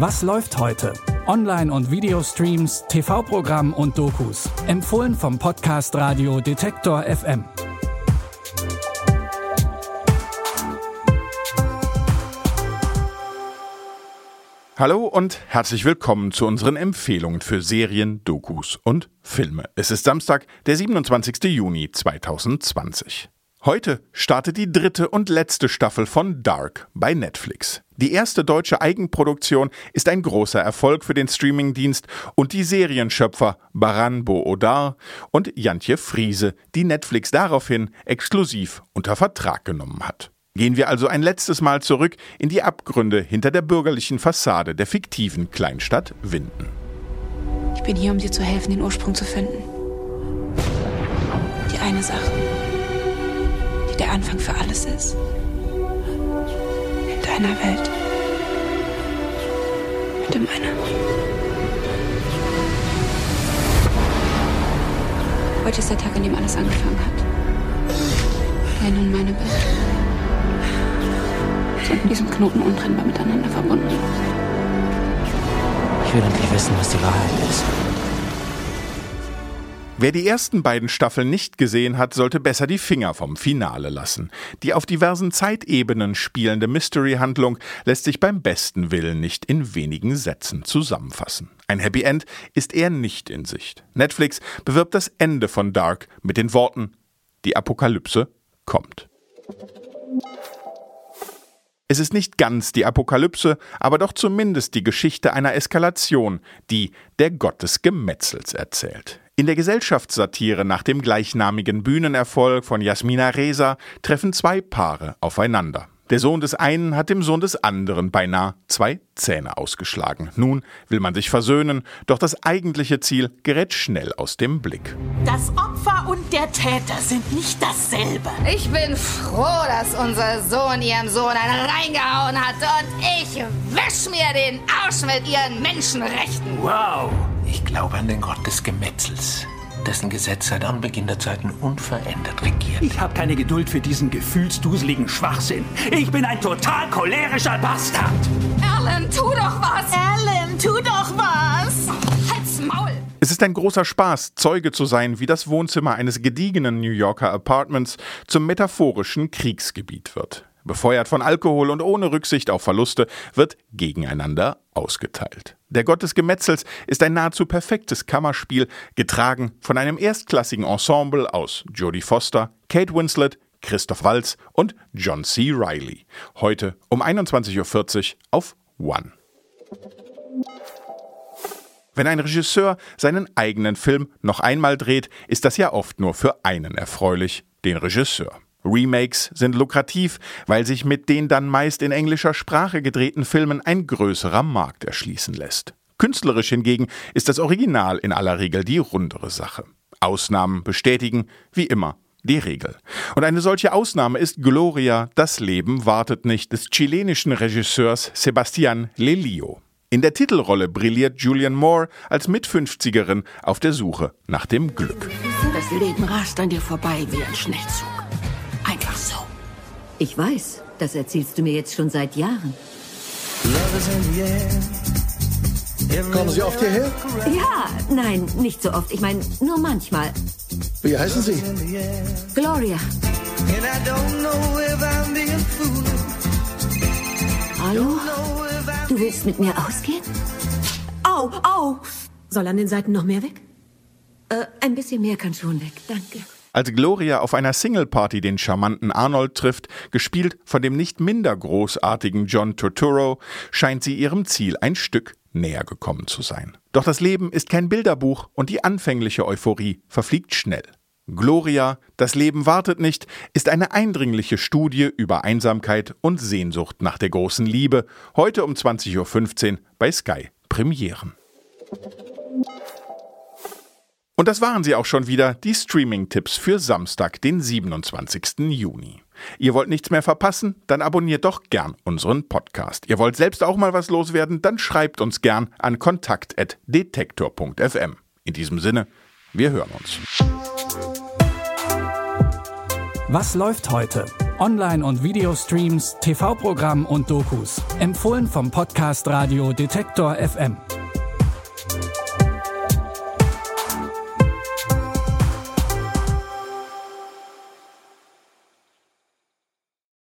Was läuft heute? Online- und Videostreams, TV-Programm und Dokus. Empfohlen vom Podcast Radio Detektor FM. Hallo und herzlich willkommen zu unseren Empfehlungen für Serien, Dokus und Filme. Es ist Samstag, der 27. Juni 2020. Heute startet die dritte und letzte Staffel von Dark bei Netflix. Die erste deutsche Eigenproduktion ist ein großer Erfolg für den Streamingdienst und die Serienschöpfer Baran Boodar und Jantje Friese, die Netflix daraufhin exklusiv unter Vertrag genommen hat. Gehen wir also ein letztes Mal zurück in die Abgründe hinter der bürgerlichen Fassade der fiktiven Kleinstadt Winden. Ich bin hier, um dir zu helfen, den Ursprung zu finden. Die eine Sache, der Anfang für alles ist. In deiner Welt. Und in meiner. Heute ist der Tag, an dem alles angefangen hat. Deine und meine Welt sind in diesem Knoten untrennbar miteinander verbunden. Ich will endlich wissen, was die Wahrheit ist. Wer die ersten beiden Staffeln nicht gesehen hat, sollte besser die Finger vom Finale lassen. Die auf diversen Zeitebenen spielende Mystery-Handlung lässt sich beim besten Willen nicht in wenigen Sätzen zusammenfassen. Ein Happy End ist eher nicht in Sicht. Netflix bewirbt das Ende von Dark mit den Worten Die Apokalypse kommt. Es ist nicht ganz die Apokalypse, aber doch zumindest die Geschichte einer Eskalation, die der Gott des Gemetzels erzählt. In der Gesellschaftssatire nach dem gleichnamigen Bühnenerfolg von Jasmina Reza treffen zwei Paare aufeinander. Der Sohn des einen hat dem Sohn des anderen beinahe zwei Zähne ausgeschlagen. Nun will man sich versöhnen, doch das eigentliche Ziel gerät schnell aus dem Blick. Das Opfer und der Täter sind nicht dasselbe. Ich bin froh, dass unser Sohn ihrem Sohn einen reingehauen hat und ich wisch mir den Arsch mit ihren Menschenrechten. Wow! Ich glaube an den Gott des Gemetzels, dessen Gesetz seit Anbeginn der Zeiten unverändert regiert. Ich habe keine Geduld für diesen gefühlsduseligen Schwachsinn. Ich bin ein total cholerischer Bastard. Alan, tu doch was! Alan, tu doch was! Halt's Maul! Es ist ein großer Spaß, Zeuge zu sein, wie das Wohnzimmer eines gediegenen New Yorker Apartments zum metaphorischen Kriegsgebiet wird. Befeuert von Alkohol und ohne Rücksicht auf Verluste wird gegeneinander ausgeteilt. Der Gott des Gemetzels ist ein nahezu perfektes Kammerspiel, getragen von einem erstklassigen Ensemble aus Jodie Foster, Kate Winslet, Christoph Waltz und John C. Reilly. Heute um 21.40 Uhr auf One. Wenn ein Regisseur seinen eigenen Film noch einmal dreht, ist das ja oft nur für einen erfreulich, den Regisseur. Remakes sind lukrativ, weil sich mit den dann meist in englischer Sprache gedrehten Filmen ein größerer Markt erschließen lässt. Künstlerisch hingegen ist das Original in aller Regel die rundere Sache. Ausnahmen bestätigen, wie immer, die Regel. Und eine solche Ausnahme ist Gloria, das Leben wartet nicht des chilenischen Regisseurs Sebastián Lelio. In der Titelrolle brilliert Julian Moore als Mit-50erin auf der Suche nach dem Glück. Das Leben rast an dir vorbei wie ein Schnellzug. Ich weiß, das erzählst du mir jetzt schon seit Jahren. Kommen Sie oft hierher? Ja, nein, nicht so oft. Ich meine, nur manchmal. Wie heißen Sie? Gloria. Hallo? Du willst mit mir ausgehen? Au, au! Soll an den Seiten noch mehr weg? Äh, ein bisschen mehr kann schon weg, danke. Als Gloria auf einer Singleparty den charmanten Arnold trifft, gespielt von dem nicht minder großartigen John Turturro, scheint sie ihrem Ziel ein Stück näher gekommen zu sein. Doch das Leben ist kein Bilderbuch und die anfängliche Euphorie verfliegt schnell. Gloria, das Leben wartet nicht, ist eine eindringliche Studie über Einsamkeit und Sehnsucht nach der großen Liebe, heute um 20.15 Uhr bei Sky Premieren. Und das waren sie auch schon wieder, die Streaming-Tipps für Samstag, den 27. Juni. Ihr wollt nichts mehr verpassen? Dann abonniert doch gern unseren Podcast. Ihr wollt selbst auch mal was loswerden? Dann schreibt uns gern an kontakt.detektor.fm. In diesem Sinne, wir hören uns. Was läuft heute? Online- und Videostreams, TV-Programm und Dokus. Empfohlen vom Podcast Radio Detektor FM.